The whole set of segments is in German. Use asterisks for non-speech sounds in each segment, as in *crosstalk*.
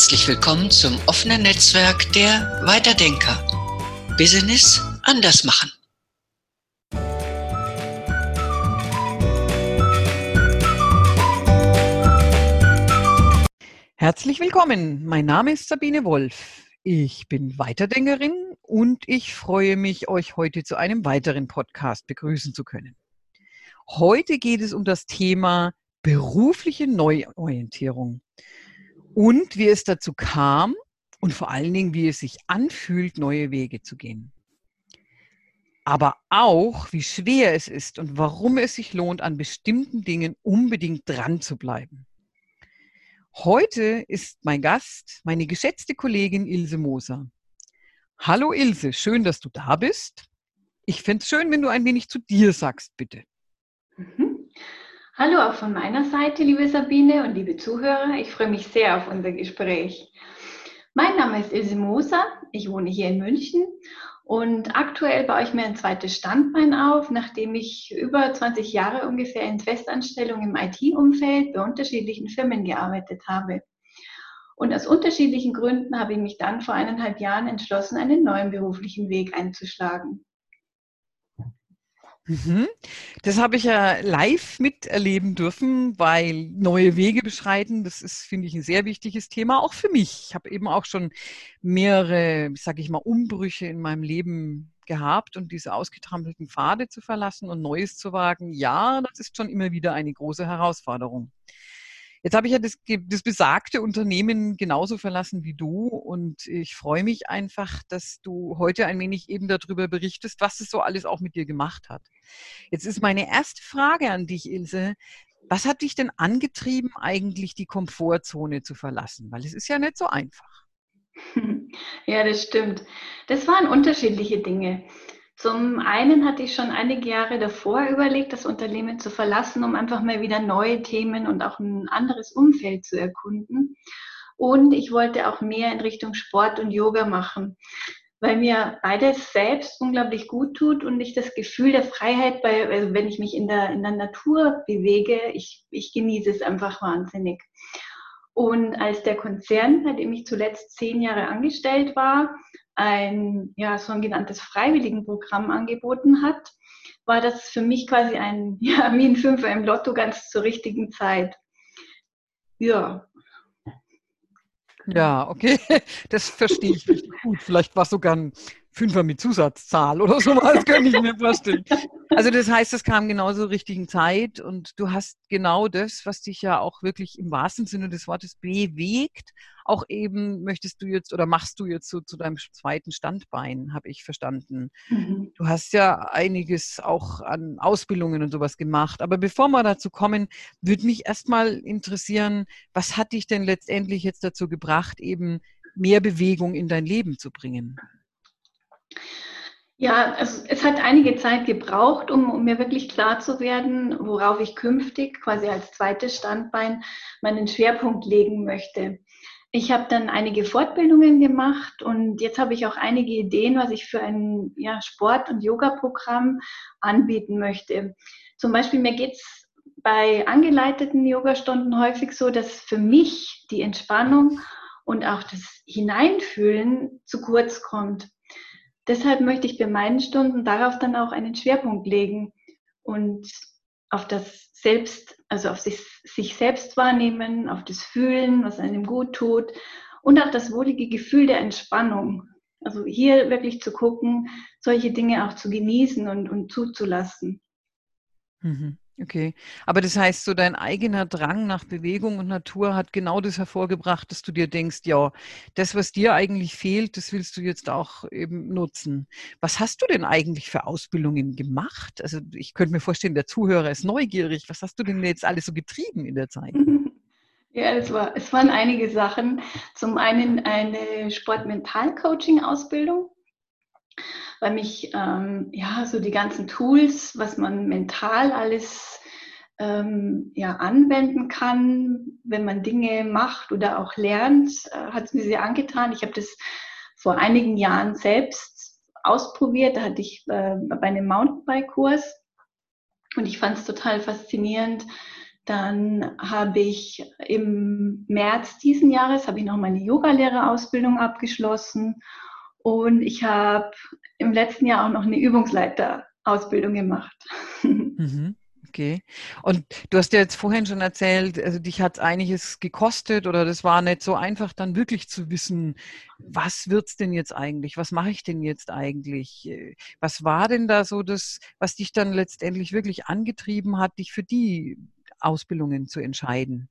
Herzlich willkommen zum offenen Netzwerk der Weiterdenker. Business anders machen. Herzlich willkommen. Mein Name ist Sabine Wolf. Ich bin Weiterdenkerin und ich freue mich, euch heute zu einem weiteren Podcast begrüßen zu können. Heute geht es um das Thema berufliche Neuorientierung und wie es dazu kam und vor allen Dingen, wie es sich anfühlt, neue Wege zu gehen. Aber auch, wie schwer es ist und warum es sich lohnt, an bestimmten Dingen unbedingt dran zu bleiben. Heute ist mein Gast meine geschätzte Kollegin Ilse Moser. Hallo Ilse, schön, dass du da bist. Ich fände es schön, wenn du ein wenig zu dir sagst, bitte. Hallo auch von meiner Seite, liebe Sabine und liebe Zuhörer. Ich freue mich sehr auf unser Gespräch. Mein Name ist Ilse Moser. Ich wohne hier in München und aktuell baue ich mir ein zweites Standbein auf, nachdem ich über 20 Jahre ungefähr in Festanstellung im IT-Umfeld bei unterschiedlichen Firmen gearbeitet habe. Und aus unterschiedlichen Gründen habe ich mich dann vor eineinhalb Jahren entschlossen, einen neuen beruflichen Weg einzuschlagen. Mhm. Das habe ich ja live miterleben dürfen, weil neue Wege beschreiten, das ist, finde ich, ein sehr wichtiges Thema, auch für mich. Ich habe eben auch schon mehrere, sage ich mal, Umbrüche in meinem Leben gehabt und diese ausgetrampelten Pfade zu verlassen und Neues zu wagen, ja, das ist schon immer wieder eine große Herausforderung. Jetzt habe ich ja das, das, besagte Unternehmen genauso verlassen wie du und ich freue mich einfach, dass du heute ein wenig eben darüber berichtest, was es so alles auch mit dir gemacht hat. Jetzt ist meine erste Frage an dich, Ilse. Was hat dich denn angetrieben, eigentlich die Komfortzone zu verlassen? Weil es ist ja nicht so einfach. *laughs* Ja, das stimmt. Das waren unterschiedliche Dinge. Zum einen hatte ich schon einige Jahre davor überlegt, das Unternehmen zu verlassen, um einfach mal wieder neue Themen und auch ein anderes Umfeld zu erkunden. Und ich wollte auch mehr in Richtung Sport und Yoga machen, weil mir beides selbst unglaublich gut tut und ich das Gefühl der Freiheit, bei, also wenn ich mich in der, in der Natur bewege, ich, ich genieße es einfach wahnsinnig. Und als der Konzern, bei dem ich zuletzt zehn Jahre angestellt war, ein ja, so ein genanntes Freiwilligenprogramm angeboten hat, war das für mich quasi ein, *laughs* ja, wie ein Fünfer im Lotto ganz zur richtigen Zeit. Ja. Ja, okay, *laughs* das verstehe ich richtig gut. Vielleicht war es sogar ein Fünfer mit Zusatzzahl oder so *laughs* was, könnte ich mir vorstellen. Also das heißt, es kam genau zur richtigen Zeit und du hast genau das, was dich ja auch wirklich im wahrsten Sinne des Wortes bewegt, auch eben möchtest du jetzt oder machst du jetzt so zu deinem zweiten Standbein, habe ich verstanden. Mhm. Du hast ja einiges auch an Ausbildungen und sowas gemacht. Aber bevor wir dazu kommen, würde mich erstmal interessieren, was hat dich denn letztendlich jetzt dazu gebracht, eben mehr Bewegung in dein Leben zu bringen? Ja, also es hat einige Zeit gebraucht, um, um, mir wirklich klar zu werden, worauf ich künftig quasi als zweites Standbein meinen Schwerpunkt legen möchte. Ich habe dann einige Fortbildungen gemacht und jetzt habe ich auch einige Ideen, was ich für ein ja, Sport- und Yoga-Programm anbieten möchte. Zum Beispiel mir geht es bei angeleiteten Yogastunden häufig so, dass für mich die Entspannung und auch das Hineinfühlen zu kurz kommt. Deshalb möchte ich bei meinen Stunden darauf dann auch einen Schwerpunkt legen und auf das Selbst, also auf sich, sich selbst wahrnehmen, auf das Fühlen, was einem gut tut und auch das wohlige Gefühl der Entspannung. Also hier wirklich zu gucken, solche Dinge auch zu genießen und, und zuzulassen. Mhm. Okay, aber das heißt, so dein eigener Drang nach Bewegung und Natur hat genau das hervorgebracht, dass du dir denkst, ja, das, was dir eigentlich fehlt, das willst du jetzt auch eben nutzen. Was hast du denn eigentlich für Ausbildungen gemacht? Also ich könnte mir vorstellen, der Zuhörer ist neugierig. Was hast du denn jetzt alles so getrieben in der Zeit? *laughs* Ja, es, war, es waren einige Sachen. Zum einen eine Sport-Mental-Coaching-Ausbildung weil mich ähm, ja so die ganzen Tools, was man mental alles ähm, ja, anwenden kann, wenn man Dinge macht oder auch lernt, äh, hat es mir sehr angetan. Ich habe das vor einigen Jahren selbst ausprobiert. Da hatte ich äh, bei einem Mountainbike-Kurs und ich fand es total faszinierend, Dann habe ich im März diesen Jahres habe ich noch meine Yogalehrerausbildung abgeschlossen und ich habe im letzten Jahr auch noch eine Übungsleiterausbildung gemacht. *laughs* Mhm. Okay. Und du hast ja jetzt vorhin schon erzählt, also dich hat es einiges gekostet oder das war nicht so einfach, dann wirklich zu wissen, was wird's denn jetzt eigentlich? Was mache ich denn jetzt eigentlich? Was war denn da so das, was dich dann letztendlich wirklich angetrieben hat, dich für die Ausbildungen zu entscheiden?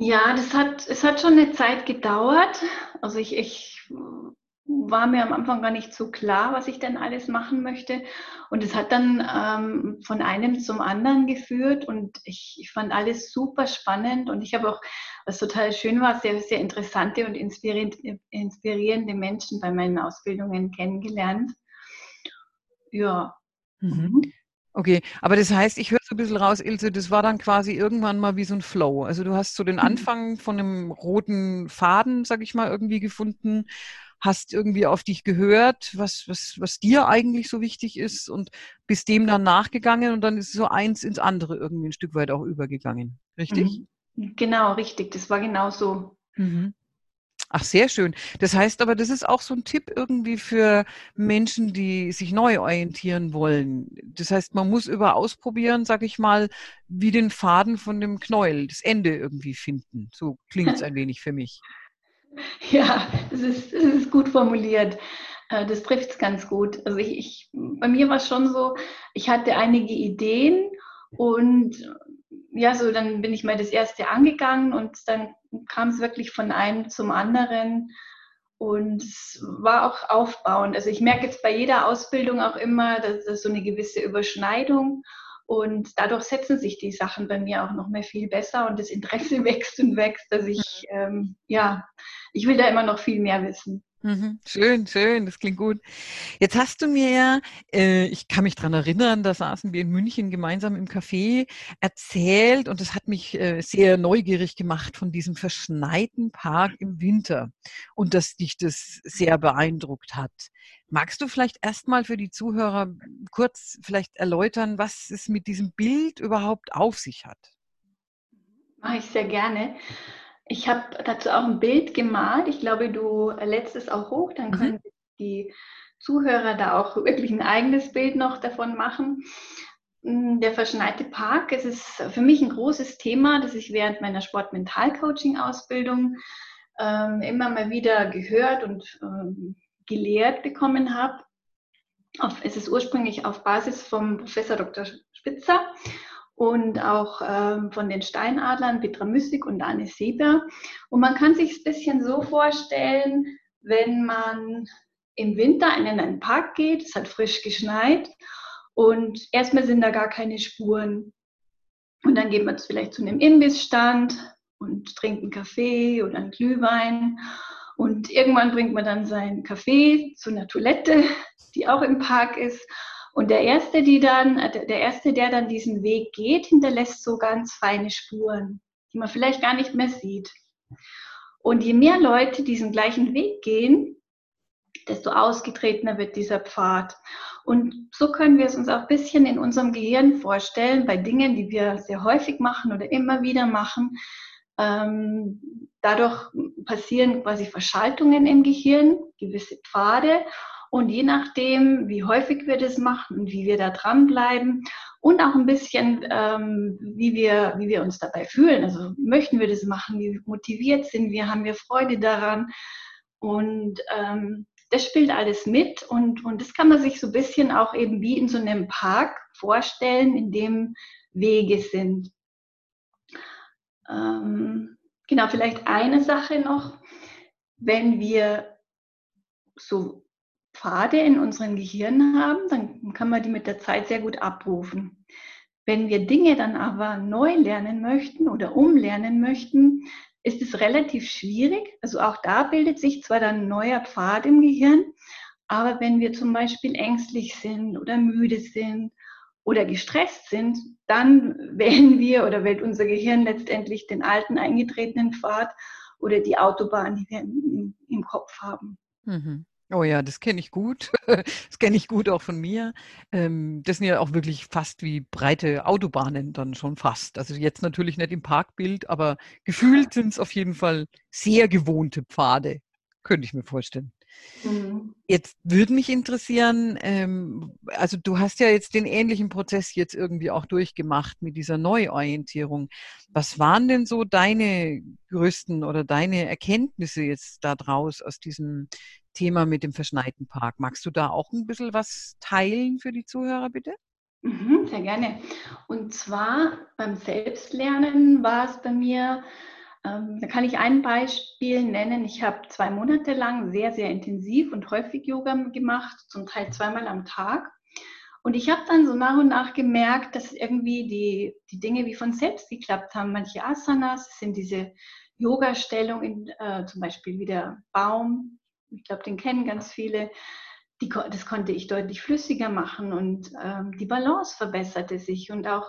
Ja, das hat, es hat schon eine Zeit gedauert. Also ich, ich war mir am Anfang gar nicht so klar, was ich denn alles machen möchte. Und es hat dann ähm, von einem zum anderen geführt und ich, ich fand alles super spannend und ich habe auch, was total schön war, sehr, sehr interessante und inspirierende, inspirierende Menschen bei meinen Ausbildungen kennengelernt. Ja. Mhm. Okay, aber das heißt, ich höre so ein bisschen raus, Ilse, das war dann quasi irgendwann mal wie so ein Flow. Also du hast so den mhm. Anfang von einem roten Faden, sag ich mal, irgendwie gefunden, hast irgendwie auf dich gehört, was, was, was dir eigentlich so wichtig ist und bist dem dann nachgegangen und dann ist so eins ins andere irgendwie ein Stück weit auch übergegangen. Richtig? Mhm. Genau, richtig. Das war genau so. Mhm. Ach, sehr schön. Das heißt aber, das ist auch so ein Tipp irgendwie für Menschen, die sich neu orientieren wollen. Das heißt, man muss über ausprobieren, sag ich mal, wie den Faden von dem Knäuel, das Ende irgendwie finden. So klingt es ein wenig für mich. *laughs* Ja, das ist, das ist gut formuliert. Äh, das trifft es ganz gut. Also ich, ich, bei mir war es schon so, ich hatte einige Ideen und ja, so dann bin ich mal das erste angegangen und dann kam es wirklich von einem zum anderen und es war auch aufbauend. Also ich merke jetzt bei jeder Ausbildung auch immer, dass es so eine gewisse Überschneidung und dadurch setzen sich die Sachen bei mir auch noch mehr viel besser und das Interesse *laughs* wächst und wächst, dass ich, ähm, ja, ich will da immer noch viel mehr wissen. Mhm. Schön, schön, das klingt gut. Jetzt hast du mir ja, äh, ich kann mich dran erinnern, da saßen wir in München gemeinsam im Café, erzählt und das hat mich äh, sehr neugierig gemacht von diesem verschneiten Park im Winter und dass dich das sehr beeindruckt hat. Magst du vielleicht erstmal für die Zuhörer kurz vielleicht erläutern, was es mit diesem Bild überhaupt auf sich hat? Mache ich sehr gerne. Ich habe dazu auch ein Bild gemalt. Ich glaube, du lädst es auch hoch, dann mhm. können die Zuhörer da auch wirklich ein eigenes Bild noch davon machen. Mm, der verschneite Park, es ist für mich ein großes Thema, das ich während meiner Sport-Mental-Coaching-Ausbildung ähm, immer mal wieder gehört und ähm, gelehrt bekommen habe. es ist ursprünglich auf Basis vom Professor Dr. Spitzer und auch ähm, von den Steinadlern Petra Müssig und Anne Sieber. Und man kann sich es ein bisschen so vorstellen, wenn man im Winter in einen Park geht, es hat frisch geschneit und erstmal sind da gar keine Spuren. Und dann geht man vielleicht zu einem Imbissstand und trinkt einen Kaffee oder einen Glühwein. Und irgendwann bringt man dann seinen Kaffee zu einer Toilette, die auch im Park ist. Und der erste, die dann, äh, der erste, der dann diesen Weg geht, hinterlässt so ganz feine Spuren, die man vielleicht gar nicht mehr sieht. Und je mehr Leute diesen gleichen Weg gehen, desto ausgetretener wird dieser Pfad. Und so können wir es uns auch ein bisschen in unserem Gehirn vorstellen, bei Dingen, die wir sehr häufig machen oder immer wieder machen. Ähm, dadurch passieren quasi Verschaltungen im Gehirn, gewisse Pfade. Und je nachdem, wie häufig wir das machen und wie wir da dranbleiben und auch ein bisschen, ähm, wie, wir, wie wir uns dabei fühlen. Also möchten wir das machen, wie motiviert sind wir, haben wir Freude daran. Und ähm, das spielt alles mit und, und das kann man sich so ein bisschen auch eben wie in so einem Park vorstellen, in dem Wege sind. Ähm, genau, vielleicht eine Sache noch. Wenn wir so Pfade in unserem Gehirn haben, dann kann man die mit der Zeit sehr gut abrufen. Wenn wir Dinge dann aber neu lernen möchten oder umlernen möchten, ist es relativ schwierig. Also auch da bildet sich zwar dann ein neuer Pfad im Gehirn, aber wenn wir zum Beispiel ängstlich sind oder müde sind oder gestresst sind, dann *laughs* wählen wir oder wählt unser Gehirn letztendlich den alten eingetretenen Pfad oder die Autobahn, die wir im, Kopf haben. Mhm. Oh ja, das kenne ich gut. *laughs* Das kenne ich gut auch von mir. Ähm, das sind ja auch wirklich fast wie breite Autobahnen dann schon fast. Also jetzt natürlich nicht im Parkbild, aber gefühlt sind es auf jeden Fall sehr gewohnte Pfade, könnte ich mir vorstellen. Mhm. Jetzt würde mich interessieren, ähm, also du hast ja jetzt den ähnlichen Prozess jetzt irgendwie auch durchgemacht mit dieser Neuorientierung. Was waren denn so deine größten oder deine Erkenntnisse jetzt daraus aus diesem Thema mit dem verschneiten Park? Magst du da auch ein bisschen was teilen für die Zuhörer, bitte? Mhm, sehr gerne. Und zwar beim Selbstlernen war es bei mir ähm, da kann ich ein Beispiel nennen. Ich habe zwei Monate lang sehr, sehr intensiv und häufig Yoga gemacht, zum Teil zweimal am Tag. Und ich habe dann so nach und nach gemerkt, dass irgendwie die, die Dinge wie von selbst geklappt haben. Manche Asanas sind diese Yoga-Stellung, äh, zum Beispiel wie der Baum. Ich glaube, den kennen ganz viele die, das konnte ich deutlich flüssiger machen und ähm, die Balance verbesserte sich und auch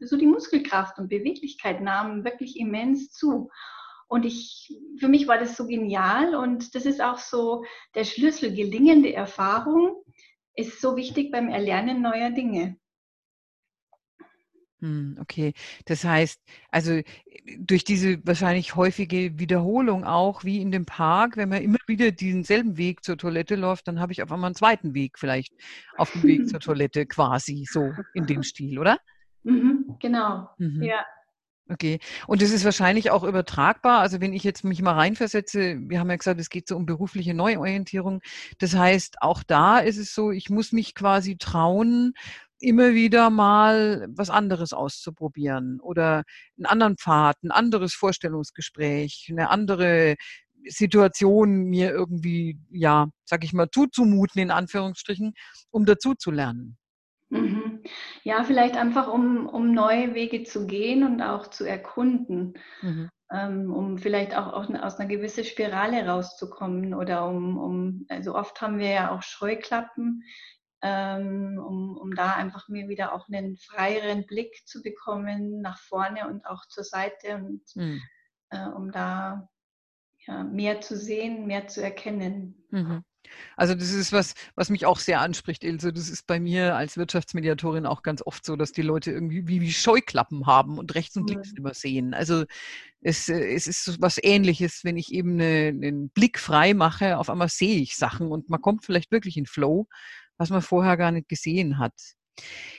so die Muskelkraft und Beweglichkeit nahmen wirklich immens zu. Und ich, für mich war das so genial und das ist auch so der Schlüssel. Gelingende Erfahrung ist so wichtig beim Erlernen neuer Dinge. Hm, okay, das heißt, also durch diese wahrscheinlich häufige Wiederholung auch, wie in dem Park, wenn man immer wieder diesen selben Weg zur Toilette läuft, dann habe ich auf einmal einen zweiten Weg vielleicht auf dem Weg zur *laughs* Toilette quasi so in dem Stil, oder? Mhm, genau, mhm. ja. Okay. Und das ist wahrscheinlich auch übertragbar. Also wenn ich jetzt mich mal reinversetze, wir haben ja gesagt, es geht so um berufliche Neuorientierung. Das heißt, auch da ist es so, ich muss mich quasi trauen, immer wieder mal was anderes auszuprobieren oder einen anderen Pfad, ein anderes Vorstellungsgespräch, eine andere Situation mir irgendwie, ja, sag ich mal, zuzumuten, in Anführungsstrichen, um dazu zu lernen. Mhm. Ja, vielleicht einfach, um, um neue Wege zu gehen und auch zu erkunden, mhm. ähm, um vielleicht auch, auch aus einer gewissen Spirale rauszukommen oder um, um, also oft haben wir ja auch Scheuklappen, um, um da einfach mir wieder auch einen freieren Blick zu bekommen nach vorne und auch zur Seite und mhm. äh, um da ja, mehr zu sehen, mehr zu erkennen. Mhm. Also das ist was, was mich auch sehr anspricht, Ilse. Das ist bei mir als Wirtschaftsmediatorin auch ganz oft so, dass die Leute irgendwie wie, wie Scheuklappen haben und rechts und links mhm. übersehen. Also es, äh, es ist was Ähnliches, wenn ich eben eine, einen Blick frei mache, auf einmal sehe ich Sachen und man kommt vielleicht wirklich in Flow was man vorher gar nicht gesehen hat.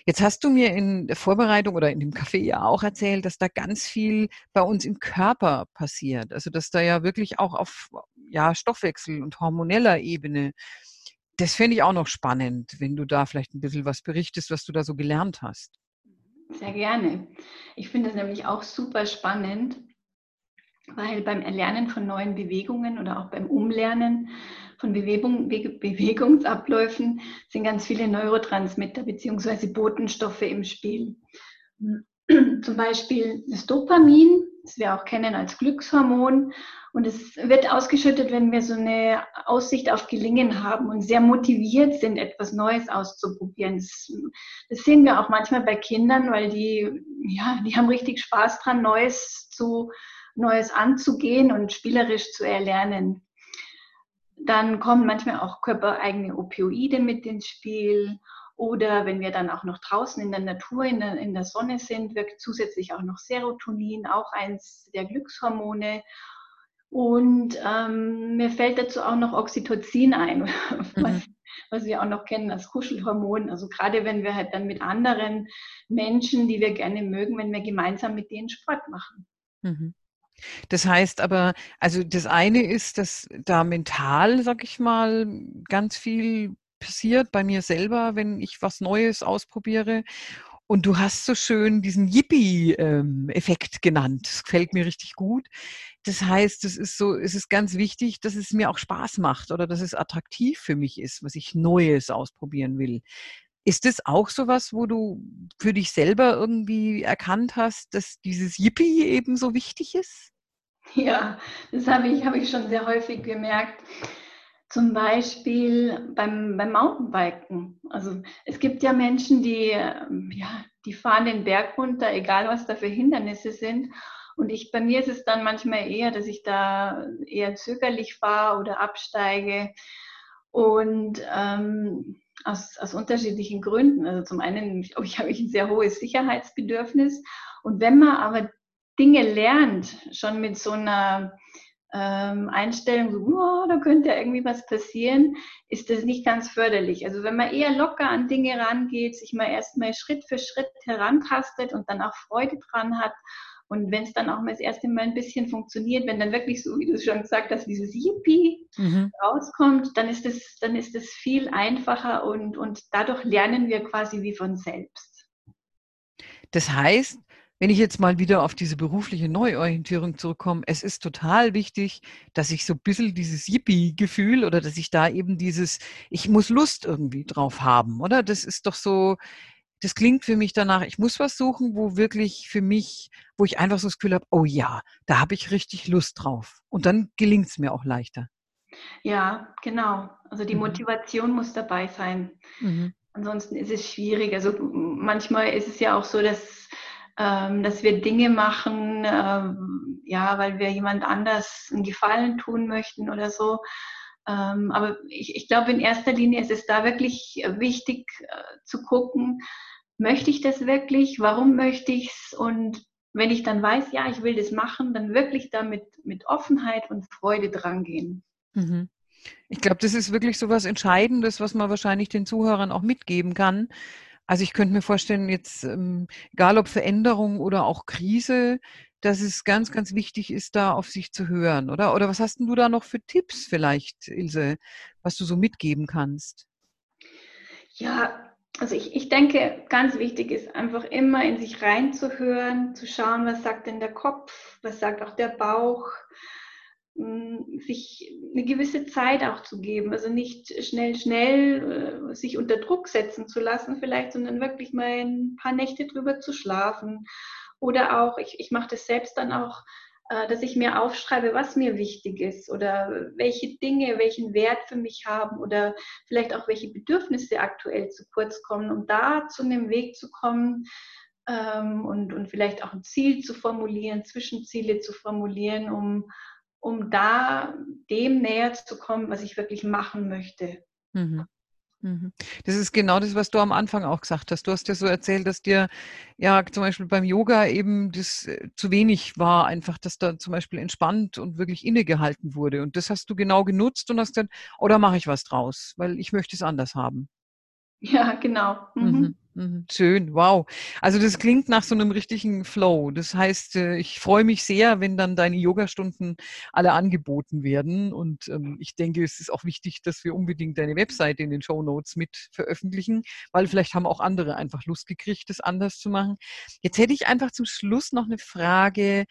Jetzt hast du mir in der Vorbereitung oder in dem Café ja auch erzählt, dass da ganz viel bei uns im Körper passiert. Also dass da ja wirklich auch auf ja, Stoffwechsel und hormoneller Ebene, das fände ich auch noch spannend, wenn du da vielleicht ein bisschen was berichtest, was du da so gelernt hast. Sehr gerne. Ich finde es nämlich auch super spannend, weil beim Erlernen von neuen Bewegungen oder auch beim Umlernen von Bewegung, Bewegungsabläufen sind ganz viele Neurotransmitter bzw. Botenstoffe im Spiel. Zum Beispiel das Dopamin, das wir auch kennen als Glückshormon. Und es wird ausgeschüttet, wenn wir so eine Aussicht auf Gelingen haben und sehr motiviert sind, etwas Neues auszuprobieren. Das, das sehen wir auch manchmal bei Kindern, weil die, ja, die haben richtig Spaß dran, Neues zu, Neues anzugehen und spielerisch zu erlernen. Dann kommen manchmal auch körpereigene Opioide mit ins Spiel. Oder wenn wir dann auch noch draußen in der Natur, in der, in der Sonne sind, wirkt zusätzlich auch noch Serotonin, auch eins der Glückshormone. Und ähm, mir fällt dazu auch noch Oxytocin ein, *laughs* was, mhm. was, wir auch noch kennen als Kuschelhormon. Also gerade wenn wir halt dann mit anderen Menschen, die wir gerne mögen, wenn wir gemeinsam mit denen Sport machen. Mhm. Das heißt aber, also das eine ist, dass da mental, sag ich mal, ganz viel passiert bei mir selber, wenn ich was Neues ausprobiere. Und du hast so schön diesen Yippie-Effekt genannt. Das gefällt mir richtig gut. Das heißt, es ist so, es ist ganz wichtig, dass es mir auch Spaß macht oder dass es attraktiv für mich ist, was ich Neues ausprobieren will. Ist es auch sowas, wo du für dich selber irgendwie erkannt hast, dass dieses Yippie eben so wichtig ist? Ja, das habe ich, habe ich schon sehr häufig gemerkt. Zum Beispiel beim, beim Mountainbiken. Also es gibt ja Menschen, die, ja, die fahren den Berg runter, egal was da für Hindernisse sind. Und ich, bei mir ist es dann manchmal eher, dass ich da eher zögerlich fahre oder absteige. Und ähm, aus, aus unterschiedlichen Gründen. Also zum einen, ich, ich habe ein sehr hohes Sicherheitsbedürfnis. Und wenn man aber Dinge lernt, schon mit so einer ähm, Einstellung, so, oh, da könnte ja irgendwie was passieren, ist das nicht ganz förderlich. Also wenn man eher locker an Dinge rangeht, sich mal erstmal Schritt für Schritt herantastet und dann auch Freude dran hat und wenn es dann auch mal das erste Mal ein bisschen funktioniert, wenn dann wirklich so, wie du schon gesagt hast, dieses Yippie mhm. rauskommt, dann ist es dann ist es viel einfacher und, und dadurch lernen wir quasi wie von selbst. Das heißt, wenn ich jetzt mal wieder auf diese berufliche Neuorientierung zurückkomme, es ist total wichtig, dass ich so ein bisschen dieses Yippie-Gefühl oder dass ich da eben dieses, ich muss Lust irgendwie drauf haben, oder? Das ist doch so, das klingt für mich danach, ich muss was suchen, wo wirklich für mich, wo ich einfach so das Gefühl habe, oh ja, da habe ich richtig Lust drauf. Und dann gelingt es mir auch leichter. Ja, genau. Also die mhm. Motivation muss dabei sein. Mhm. Ansonsten ist es schwierig. Also manchmal ist es ja auch so, dass ähm, dass wir Dinge machen, ähm, ja, weil wir jemand anders einen Gefallen tun möchten oder so. Ähm, aber ich, ich glaube, in erster Linie ist es da wirklich wichtig äh, zu gucken, möchte ich das wirklich? Warum möchte ich es? Und wenn ich dann weiß, ja, ich will das machen, dann wirklich damit mit Offenheit und Freude drangehen. Mhm. Ich glaube, das ist wirklich so was Entscheidendes, was man wahrscheinlich den Zuhörern auch mitgeben kann. Also ich könnte mir vorstellen, jetzt, ähm, egal ob Veränderung oder auch Krise, dass es ganz, ganz wichtig ist, da auf sich zu hören, oder? Oder was hast denn du da noch für Tipps vielleicht, Ilse, was du so mitgeben kannst? Ja, also ich, ich denke, ganz wichtig ist einfach immer in sich reinzuhören, zu schauen, was sagt denn der Kopf, was sagt auch der Bauch, sich eine gewisse Zeit auch zu geben. Also nicht schnell, schnell äh, sich unter Druck setzen zu lassen vielleicht, sondern wirklich mal ein paar Nächte drüber zu schlafen. Oder auch, ich, ich mache das selbst dann auch, äh, dass ich mir aufschreibe, was mir wichtig ist oder welche Dinge welchen Wert für mich haben oder vielleicht auch welche Bedürfnisse aktuell zu kurz kommen, um da zu einem Weg zu kommen, ähm, und, und vielleicht auch ein Ziel zu formulieren, Zwischenziele zu formulieren, um, um da dem näher zu kommen, was ich wirklich machen möchte. Mhm. Mhm. Das ist genau das, was du am Anfang auch gesagt hast. Du hast ja so erzählt, dass dir ja zum Beispiel beim Yoga eben das äh, zu wenig war, einfach, dass da zum Beispiel entspannt und wirklich innegehalten wurde. Und das hast du genau genutzt und hast gesagt, oder oh, mache ich was draus, weil ich möchte es anders haben. Ja, genau. Mhm. Mhm. mhm. Schön, wow. Also das klingt nach so einem richtigen Flow. Das heißt, äh, ich freue mich sehr, wenn dann deine Yogastunden alle angeboten werden. Und ähm, ich denke, es ist auch wichtig, dass wir unbedingt deine Webseite in den Show Notes mit veröffentlichen, weil vielleicht haben auch andere einfach Lust gekriegt, das anders zu machen. Jetzt hätte ich einfach zum Schluss noch eine Frage.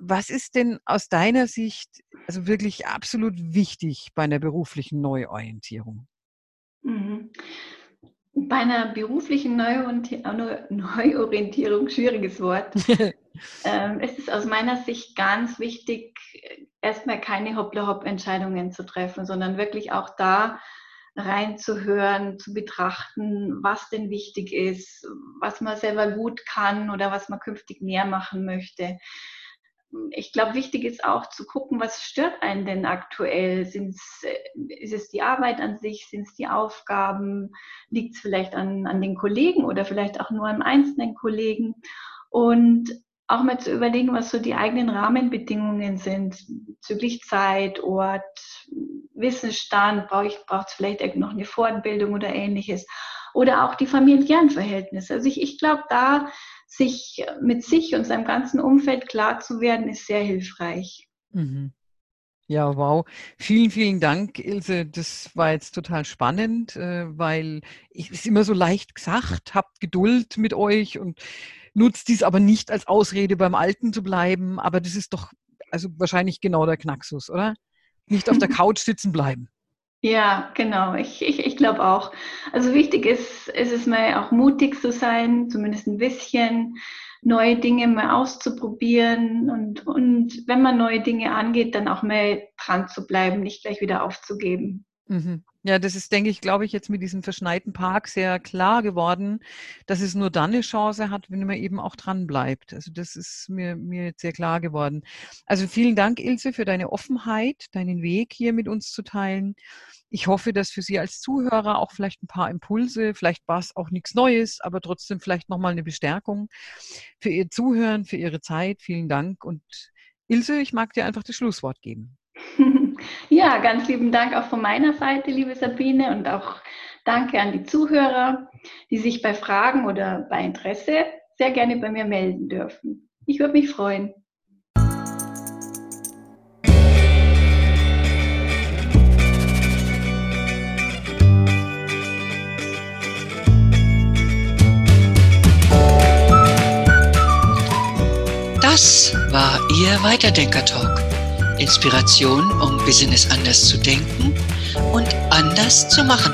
Was ist denn aus deiner Sicht also wirklich absolut wichtig bei einer beruflichen Neuorientierung? Mhm. Bei einer beruflichen Neuorientierung, schwieriges Wort, *laughs* ähm, ist es aus meiner Sicht ganz wichtig, erstmal keine Hoppla-Hopp-Entscheidungen zu treffen, sondern wirklich auch da reinzuhören, zu betrachten, was denn wichtig ist, was man selber gut kann oder was man künftig mehr machen möchte ich glaube, wichtig ist auch zu gucken, was stört einen denn aktuell? Sind's, äh, ist es die Arbeit an sich? Sind es die Aufgaben? Liegt es vielleicht an, an den Kollegen oder vielleicht auch nur an einzelnen Kollegen? Und auch mal zu überlegen, was so die eigenen Rahmenbedingungen sind, bezüglich Zeit, Ort, Wissensstand, braucht es vielleicht noch eine Fortbildung oder ähnliches. Oder auch die familiären Verhältnisse. Also ich, ich glaube, da sich mit sich und seinem ganzen Umfeld klar zu werden, ist sehr hilfreich. Mhm. Ja, wow. Vielen, vielen Dank, Ilse. Das war jetzt total spannend, äh, weil es ist immer so leicht gesagt, habt Geduld mit euch und nutzt dies aber nicht als Ausrede beim Alten zu bleiben. Aber das ist doch also wahrscheinlich genau der Knacksus, oder? Nicht auf der *laughs* Couch sitzen bleiben. Ja, genau. Ich, ich, ich glaube auch. Also wichtig ist, ist es mal auch mutig zu sein, zumindest ein bisschen neue Dinge mal auszuprobieren und, und wenn man neue Dinge angeht, dann auch mal dran zu bleiben, nicht gleich wieder aufzugeben. Mhm. Ja, das ist, denke ich, glaube ich, jetzt mit diesem verschneiten Park sehr klar geworden, dass es nur dann eine Chance hat, wenn man eben auch dran bleibt. Also das ist mir, mir jetzt sehr klar geworden. Also vielen Dank, Ilse, für deine Offenheit, deinen Weg hier mit uns zu teilen. Ich hoffe, dass für Sie als Zuhörer auch vielleicht ein paar Impulse, vielleicht war es auch nichts Neues, aber trotzdem vielleicht nochmal eine Bestärkung für Ihr Zuhören, für Ihre Zeit. Vielen Dank. Und Ilse, ich mag dir einfach das Schlusswort geben. *laughs* Ja, ganz lieben Dank auch von meiner Seite, liebe Sabine, und auch danke an die Zuhörer, die sich bei Fragen oder bei Interesse sehr gerne bei mir melden dürfen. Ich würde mich freuen. Das war Ihr Weiterdenker-Talk. Inspiration, um Business anders zu denken und anders zu machen.